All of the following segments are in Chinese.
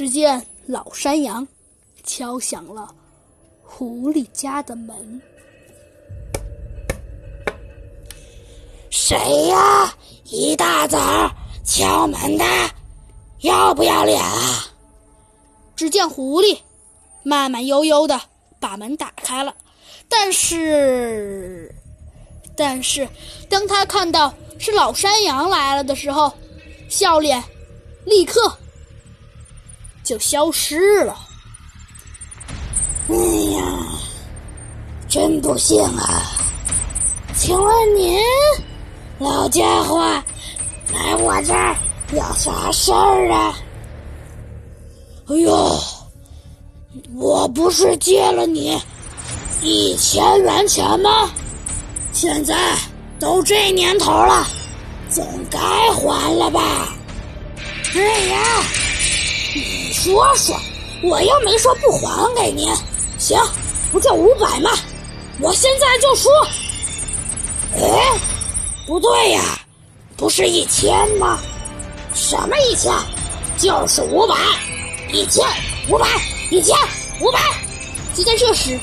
只见老山羊敲响了狐狸家的门。谁呀？一大早敲门的，要不要脸啊？只见狐狸慢慢悠悠的把门打开了，但是，但是当他看到是老山羊来了的时候，笑脸立刻就消失了。哎呀，真不幸啊！请问您，老家伙，来我这儿有啥事儿啊？哎呦，我不是借了你一千元钱吗？现在都这年头了，总该还了吧？哎呀，说说，我又没说不还给您。行，不就五百吗？我现在就说。哎，不对呀，不是一千吗？什么一千？就是五百。一千五百，一千五百。就在这时，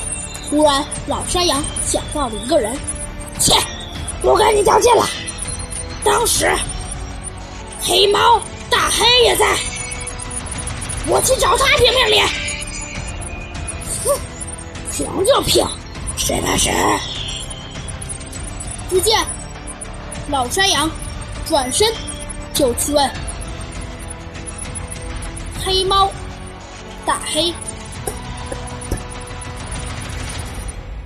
忽然老山羊想到了一个人，切，不跟你较劲了。当时黑猫大黑也在，我去找他评评理。哼，评就评，谁怕谁？只见老山羊转身就去问黑猫大黑。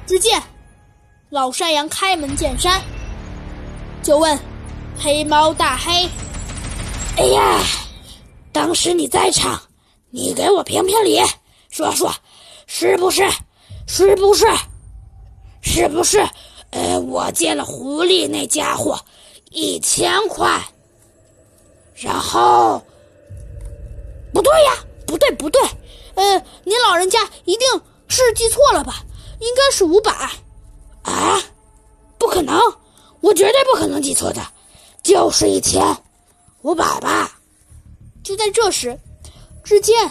只见老山羊开门见山就问黑猫大黑：“哎呀，当时你在场，你给我评评理，说说，是不是？是不是？是不是？”呃，我借了狐狸那家伙一千块，然后不对呀，不对不对，呃，您老人家一定是记错了吧？应该是五百啊，不可能，我绝对不可能记错的，就是一千五百吧。就在这时，只见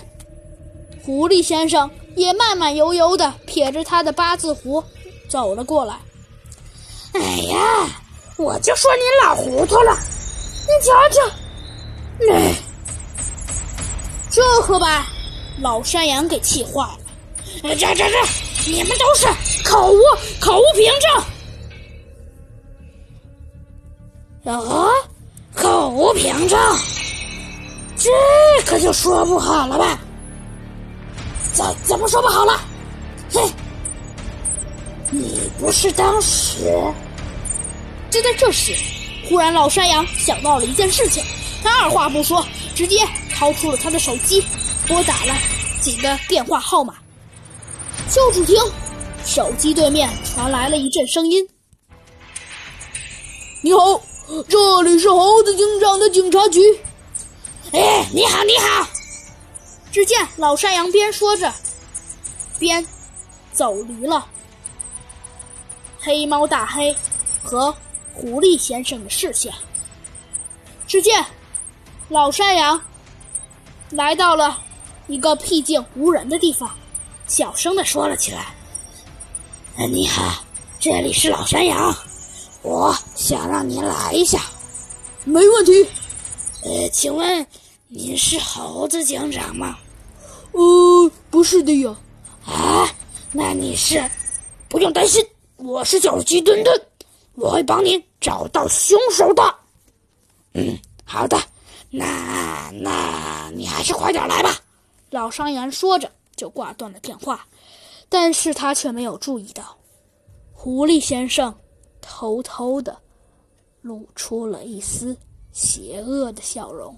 狐狸先生也慢慢悠悠的撇着他的八字胡走了过来。哎呀，我就说你老糊涂了，你瞧瞧，哎，这可把老山羊给气坏了。这这这，你们都是口无口无凭证，啊，口无凭证，这可就说不好了吧？怎怎么说不好了？嘿。你不是当时？就在这时，忽然老山羊想到了一件事情，他二话不说，直接掏出了他的手机，拨打了几个电话号码。就只听手机对面传来了一阵声音：“你好，这里是猴子警长的警察局。”“，你好，你好。”只见老山羊边说着，边走离了。黑猫大黑和狐狸先生的视线。只见老山羊来到了一个僻静无人的地方，小声的说了起来：“你好，这里是老山羊，我想让您来一下。”“没问题。”“呃，请问您是猴子警长吗？”“呃，不是的呀。”“啊，那你是？不用担心。”我是小鸡墩墩，我会帮您找到凶手的。嗯，好的，那那你还是快点来吧。老山羊说着就挂断了电话，但是他却没有注意到，狐狸先生偷偷的露出了一丝邪恶的笑容。